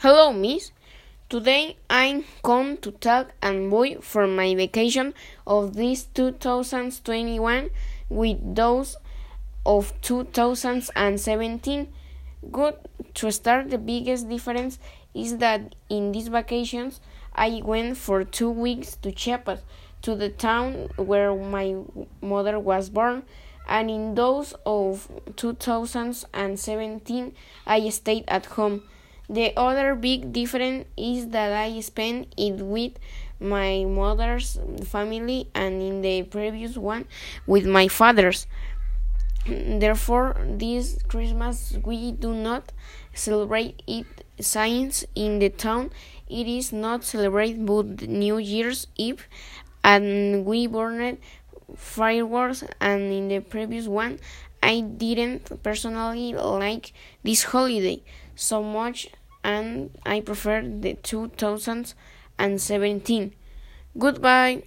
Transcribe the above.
Hello, Miss. Today I'm come to talk and boy for my vacation of this 2021 with those of 2017. Good to start. The biggest difference is that in these vacations I went for two weeks to Chiapas, to the town where my mother was born, and in those of 2017 I stayed at home. The other big difference is that I spent it with my mother's family and in the previous one with my father's. Therefore, this Christmas we do not celebrate it since in the town it is not celebrated but New Year's Eve and we burned fireworks and in the previous one I didn't personally like this holiday so much and I prefer the 2017. Goodbye.